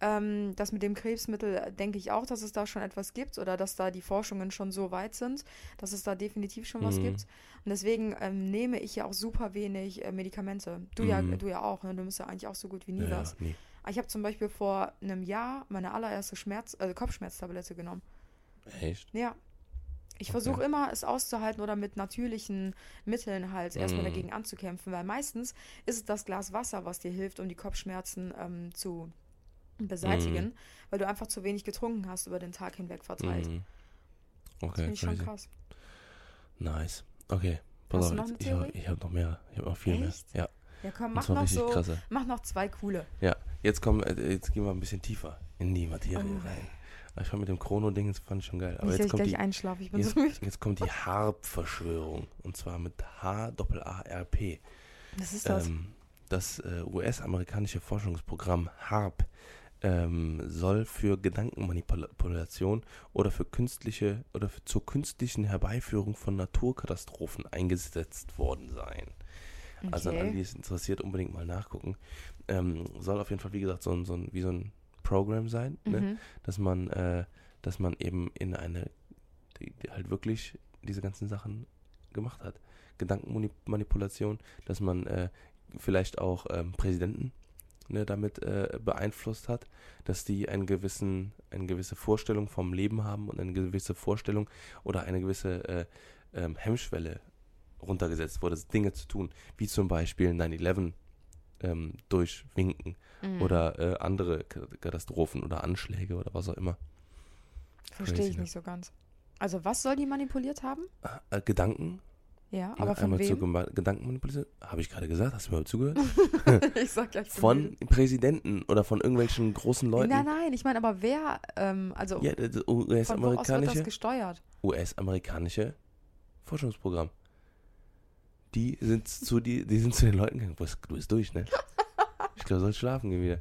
Ähm, das mit dem Krebsmittel äh, denke ich auch, dass es da schon etwas gibt oder dass da die Forschungen schon so weit sind, dass es da definitiv schon was Mhm. gibt. Und deswegen ähm, nehme ich ja auch super wenig äh, Medikamente. Du ja, Mhm. du ja auch, ne? Du bist ja eigentlich auch so gut wie nie Ja, ja, was. nie. Ich habe zum Beispiel vor einem Jahr meine allererste Schmerz, also Kopfschmerztablette genommen. Echt? Ja. Ich Okay. versuche immer, es auszuhalten oder mit natürlichen Mitteln halt erstmal Mhm. dagegen anzukämpfen, weil meistens ist es das Glas Wasser, was dir hilft, um die Kopfschmerzen ähm, zu beseitigen, Mhm. weil du einfach zu wenig getrunken hast über den Tag hinweg verteilt. Mhm. Das Okay, finde ich schon krass. Nice. Okay, pass auf, ich habe ich hab noch mehr. Ich habe noch viel Echt? mehr. Ja, Ja, komm, mach noch so, krasse. mach noch zwei coole. Ja, jetzt kommen, äh, jetzt gehen wir ein bisschen tiefer in die Materie Oh. rein. Ich fand mit dem Chrono-Ding, das fand ich schon geil. Aber jetzt kommt, die, ich bin jetzt, so müde. jetzt kommt die HARP-Verschwörung. Und zwar mit H-A-R-P. Was ist das? Ähm, das äh, US-amerikanische Forschungsprogramm HARP ähm, soll für Gedankenmanipulation oder für künstliche oder für, zur künstlichen Herbeiführung von Naturkatastrophen eingesetzt worden sein. Also an alle, die es interessiert, unbedingt mal nachgucken. Ähm, soll auf jeden Fall, wie gesagt, so ein, so ein, wie so ein Programm sein, ne? Mhm. dass man, äh, dass man eben in eine, die, die halt wirklich diese ganzen Sachen gemacht hat. Gedankenmanipulation, dass man äh, vielleicht auch ähm, Präsidenten ne, damit äh, beeinflusst hat, dass die einen gewissen, eine gewisse Vorstellung vom Leben haben und eine gewisse Vorstellung oder eine gewisse äh, ähm, Hemmschwelle runtergesetzt wurde, Dinge zu tun, wie zum Beispiel 9-11 ähm, durchwinken Mhm. oder äh, andere Katastrophen oder Anschläge oder was auch immer. Verstehe ich ne? nicht so ganz. Also was soll die manipuliert haben? Äh, Gedanken, Ja, aber von Einmal wem? zur Gedankenmanipulation. Habe ich gerade gesagt? Hast du mir zugehört? ich sag ja Von Präsidenten oder von irgendwelchen großen Leuten. Nein, nein, ich meine, aber wer, ähm, also ja, US-amerikanische gesteuert? US-amerikanische Forschungsprogramm. Die sind zu die, die sind zu den Leuten gegangen. Du bist durch, ne? Ich glaube, du sollst schlafen gehen wieder.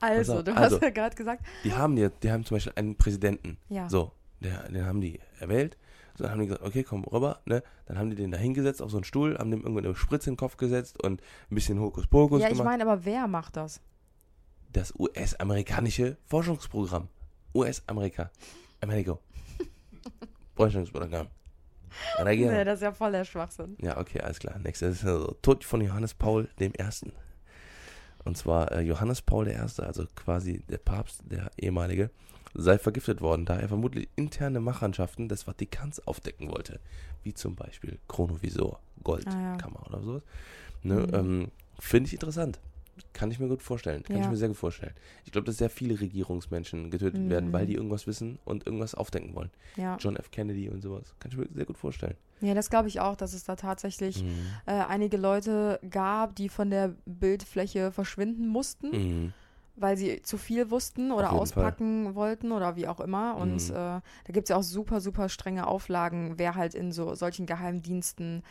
Also, auf, du also, hast ja gerade gesagt, Die haben jetzt, die haben zum Beispiel einen Präsidenten. Ja. So, der, den haben die erwählt. So, dann haben die gesagt, okay, komm rüber, ne? Dann haben die den da hingesetzt auf so einen Stuhl, haben dem irgendwann eine Spritze in den Kopf gesetzt und ein bisschen Hokuspokus ja, ich gemacht. meine, aber wer macht das? das US-amerikanische Forschungsprogramm. US-Amerika. Amerigo. Forschungsprogramm. Reagieren. Nee, das ist ja voll der Schwachsinn. Ja, okay, alles klar. Nächstes ist also Tod von Johannes Paul dem Ersten. Und zwar äh, Johannes Paul I., also quasi der Papst, der ehemalige, sei vergiftet worden, da er vermutlich interne Machenschaften des Vatikans aufdecken wollte. Wie zum Beispiel Chronovisor, Goldkammer Ah, oder sowas. Ne, Mhm. ähm, Finde ich interessant. Kann ich mir gut vorstellen. Kann Ja. ich mir sehr gut vorstellen. Ich glaube, dass sehr viele Regierungsmenschen getötet werden, Mhm. weil die irgendwas wissen und irgendwas aufdecken wollen. Ja. John F. Kennedy und sowas. Kann ich mir sehr gut vorstellen. Ja, das glaube ich auch, dass es da tatsächlich Mhm. äh, einige Leute gab, die von der Bildfläche verschwinden mussten, Mhm. Weil sie zu viel wussten oder auspacken wollten oder wie auch immer. Und Mhm. äh, da gibt es ja auch super, super strenge Auflagen, wer halt in so solchen Geheimdiensten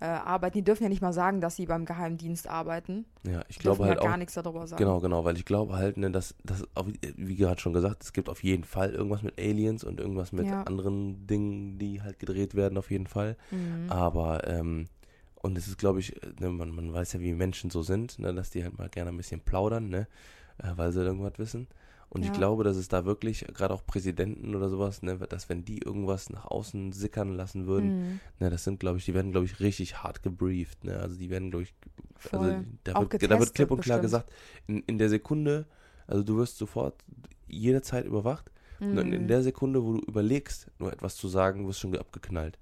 äh, arbeitet. Die dürfen ja nicht mal sagen, dass sie beim Geheimdienst arbeiten. Ja, ich glaube halt ja gar auch. nichts darüber sagen. Genau, genau, weil ich glaube halt, ne, dass, auch, wie gerade schon gesagt, es gibt auf jeden Fall irgendwas mit Aliens und irgendwas mit Ja. anderen Dingen, die halt gedreht werden, auf jeden Fall. Mhm. Aber, ähm, und es ist, glaube ich, ne, man, man weiß ja, wie Menschen so sind, ne, dass die halt mal gerne ein bisschen plaudern, ne, äh, weil sie irgendwas wissen. Und ich Ja. glaube, dass es da wirklich, gerade auch Präsidenten oder sowas, ne, dass wenn die irgendwas nach außen sickern lassen würden, Mhm. ne, das sind, glaube ich, die werden, glaube ich, richtig hart gebrieft, ne, also die werden, glaube ich, also da Auch wird, da wird getestet klipp und klar bestimmt. gesagt, in, in der Sekunde, also du wirst sofort jederzeit überwacht und in Mhm. der Sekunde, wo du überlegst, nur etwas zu sagen, wirst du schon abgeknallt.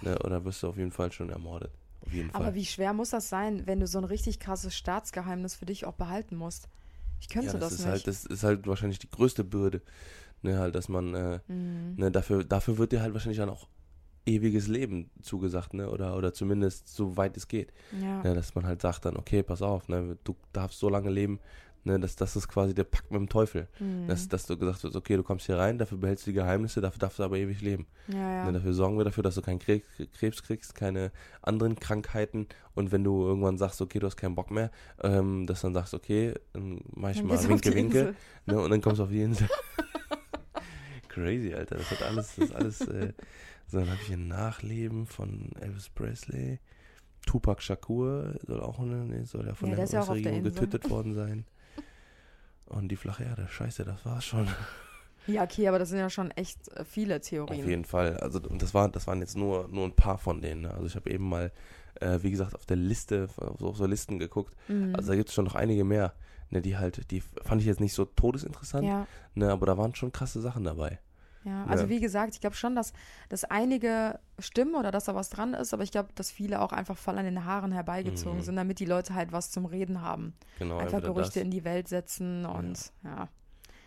Ne, oder wirst du auf jeden Fall schon ermordet. Auf jeden Fall. Aber wie schwer muss das sein, wenn du so ein richtig krasses Staatsgeheimnis für dich auch behalten musst? Ich könnte ja, das, das, ist nicht. halt, das ist halt wahrscheinlich die größte Bürde. Ne, halt, dass man, äh, Mhm. ne, dafür, dafür wird dir halt wahrscheinlich dann auch ewiges Leben zugesagt, ne? Oder, oder zumindest so weit es geht. ja. Ne, dass man halt sagt dann, okay, pass auf, ne, du darfst so lange leben, ne, das, das ist quasi der Pakt mit dem Teufel. Mhm. Dass, dass du gesagt hast, okay, du kommst hier rein, dafür behältst du die Geheimnisse, dafür darfst du aber ewig leben. ja, ja. Ne, dafür sorgen wir dafür, dass du keinen Kre Krebs kriegst, keine anderen Krankheiten und wenn du irgendwann sagst, okay, du hast keinen Bock mehr, ähm, dass dann sagst, okay, dann mach ich Dann mal Winke, Winke, ne, und dann kommst du auf die Insel. Crazy, Alter, das hat alles, das alles, äh, so, dann habe ich ein Nachleben von Elvis Presley, Tupac Shakur soll auch, ne, soll ja von Ja, der US-Regierung getötet worden sein. Und die flache Erde, scheiße, das war's schon. Ja, okay, aber das sind ja schon echt äh, viele Theorien. Auf jeden Fall. Also und das waren, das waren jetzt nur, nur ein paar von denen. ne? Also ich habe eben mal, äh, wie gesagt, auf der Liste, auf so, auf so Listen geguckt. Mhm. Also da gibt es schon noch einige mehr, ne, die halt, die fand ich jetzt nicht so todesinteressant, ja, ne, aber da waren schon krasse Sachen dabei. Ja. Also Ja. wie gesagt, ich glaube schon, dass, dass einige stimmen oder dass da was dran ist, aber ich glaube, dass viele auch einfach voll an den Haaren herbeigezogen Mhm. sind, damit die Leute halt was zum Reden haben. Genau, einfach Gerüchte das in die Welt setzen und ja,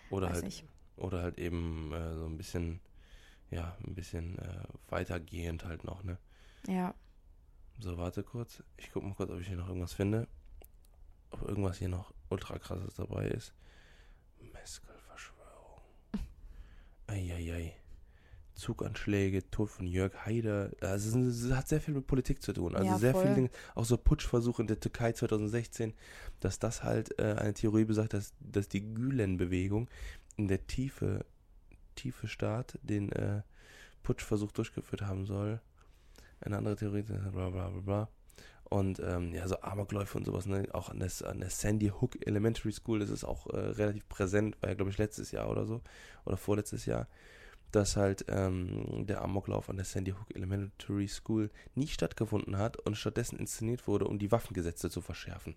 oder weiß halt, nicht. oder halt eben äh, so ein bisschen, ja, ein bisschen äh, weitergehend halt noch, ne. Ja, So, warte kurz. Ich guck mal kurz, ob ich hier noch irgendwas finde. Ob irgendwas hier noch ultra krasses dabei ist. Meskel-Verschwörung. Eieiei. Zuganschläge, Tod von Jörg Haider. Also es hat sehr viel mit Politik zu tun. Also Ja, sehr viele Dinge, auch so Putschversuche in der Türkei 2016, dass das halt äh, eine Theorie besagt, dass, dass die Gülen-Bewegung in der Tiefe, tiefe Staat den äh, Putschversuch durchgeführt haben soll. Eine andere Theorie, bla bla bla bla. Und ähm, ja, so Amokläufe und sowas, ne? Auch an der, an der Sandy Hook Elementary School, das ist auch äh, relativ präsent, war ja, glaube ich, letztes Jahr oder so, oder vorletztes Jahr, dass halt ähm, der Amoklauf an der Sandy Hook Elementary School nie stattgefunden hat und stattdessen inszeniert wurde, um die Waffengesetze zu verschärfen.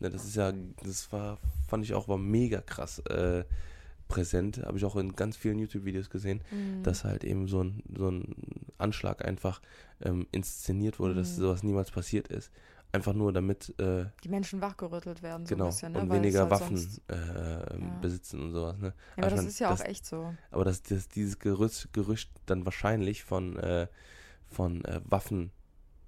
Ne, das ist ja, das war, fand ich auch, war mega krass äh, präsent, habe ich auch in ganz vielen YouTube-Videos gesehen, Mhm. dass halt eben so ein, so ein Anschlag einfach ähm, inszeniert wurde, dass Mhm. sowas niemals passiert ist. Einfach nur damit, äh, die Menschen wachgerüttelt werden so genau, ein bisschen, ne? und Weil weniger halt Waffen sonst- äh, Ja. besitzen und sowas. Ne? Ja, Aber ich das ist ja auch das- echt so. Aber dass, dass dieses Gerücht, Gerücht dann wahrscheinlich von, äh, von äh, Waffen,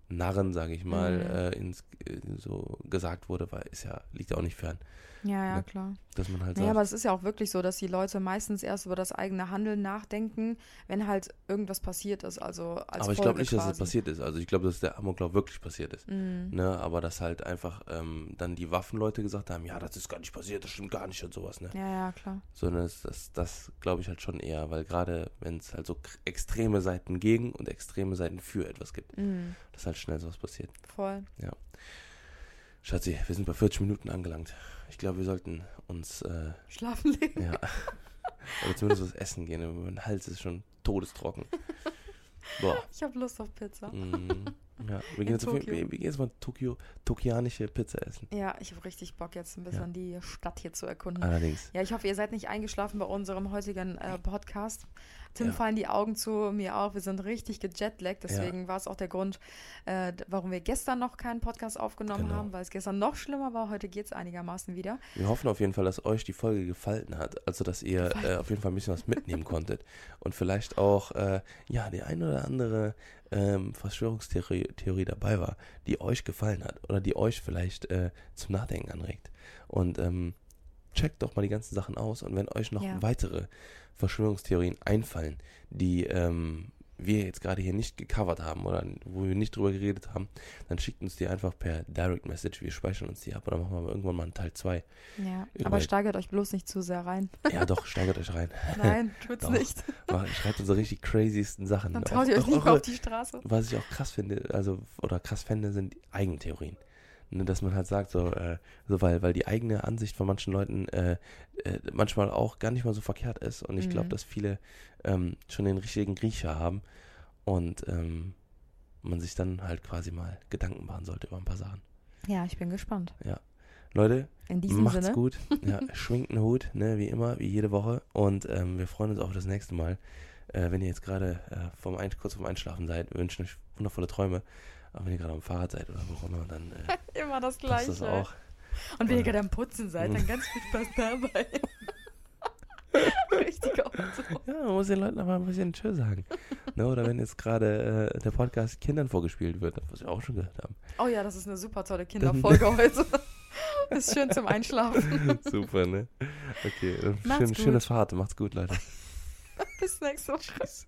Narren, sage ich mal, mhm. äh, ins, äh, so gesagt wurde, weil ist ja, liegt auch nicht fern. Ja, ja, ne? klar. Dass man halt naja, aber es ist ja auch wirklich so, dass die Leute meistens erst über das eigene Handeln nachdenken, wenn halt irgendwas passiert ist. Also als aber ich glaube nicht, quasi. dass es passiert ist. Also ich glaube, dass der Amoklauf wirklich passiert ist. Mhm. Ne? Aber dass halt einfach ähm, dann die Waffenleute gesagt haben, ja, das ist gar nicht passiert, das stimmt gar nicht und sowas. Ne? Ja, ja, klar. Sondern das, das, das glaube ich halt schon eher, weil gerade wenn es halt so extreme Seiten gegen und extreme Seiten für etwas gibt, mhm. dass halt schnell sowas passiert. Voll. Ja. Schatzi, wir sind bei 40 Minuten angelangt. Ich glaube, wir sollten uns äh, schlafen legen. Ja. Oder zumindest was essen gehen. Mein Hals ist schon todestrocken. Boah. Ich habe Lust auf Pizza. Mm. Ja, wir gehen, jetzt, wir, wir gehen jetzt mal Tokio, tokianische Pizza essen. Ja, ich habe richtig Bock, jetzt ein bisschen ja. die Stadt hier zu erkunden. Allerdings. Ja, ich hoffe, ihr seid nicht eingeschlafen bei unserem heutigen äh, Podcast. Tim ja. fallen die Augen zu, mir auch. Wir sind richtig gejetlaggt. Deswegen ja. war es auch der Grund, äh, warum wir gestern noch keinen Podcast aufgenommen genau. haben, weil es gestern noch schlimmer war. Heute geht es einigermaßen wieder. Wir hoffen auf jeden Fall, dass euch die Folge gefallen hat. Also, dass ihr äh, auf jeden Fall ein bisschen was mitnehmen konntet. Und vielleicht auch, äh, ja, die ein oder andere ähm, Verschwörungstheorie Theorie dabei war, die euch gefallen hat oder die euch vielleicht äh, zum Nachdenken anregt. Und ähm, checkt doch mal die ganzen Sachen aus und wenn euch noch ja. weitere Verschwörungstheorien einfallen, die ähm, wir jetzt gerade hier nicht gecovert haben oder wo wir nicht drüber geredet haben, dann schickt uns die einfach per Direct Message. Wir speichern uns die ab und dann machen wir irgendwann mal einen Teil 2. Ja, aber steigert euch bloß nicht zu sehr rein. Ja, doch, steigert euch rein. Nein, tut's nicht. Schreibt unsere richtig craziesten Sachen. Dann traut ihr euch nicht auf die Straße. Was ich auch krass finde, also, oder krass fände, sind Eigentheorien. Ne, dass man halt sagt, so, äh, so weil, weil die eigene Ansicht von manchen Leuten äh, äh, manchmal auch gar nicht mal so verkehrt ist. Und ich glaube, mhm. dass viele ähm, schon den richtigen Griecher haben und ähm, man sich dann halt quasi mal Gedanken machen sollte über ein paar Sachen. Ja, ich bin gespannt. Ja. Leute, macht's Sinne. gut. Ja, schwingt einen Hut, ne, wie immer, wie jede Woche. Und ähm, wir freuen uns auch das nächste Mal. Äh, wenn ihr jetzt gerade äh, vom Ein kurz vorm Einschlafen seid, wünschen euch wundervolle Träume. Aber wenn ihr gerade am Fahrrad seid oder wo auch immer, dann äh, immer das Gleiche. Das auch. Und wenn ihr gerade am Putzen seid, dann ganz viel Spaß dabei. Richtig auch so. Ja, man muss den Leuten aber ein bisschen Tschö sagen. ne, oder wenn jetzt gerade äh, der Podcast Kindern vorgespielt wird, was wir auch schon gehört haben. Oh ja, das ist eine super tolle Kinderfolge heute. ist schön zum Einschlafen. super, ne? Okay, schön, schöne Fahrt. Macht's gut, Leute. Bis nächste Woche. Tschüss.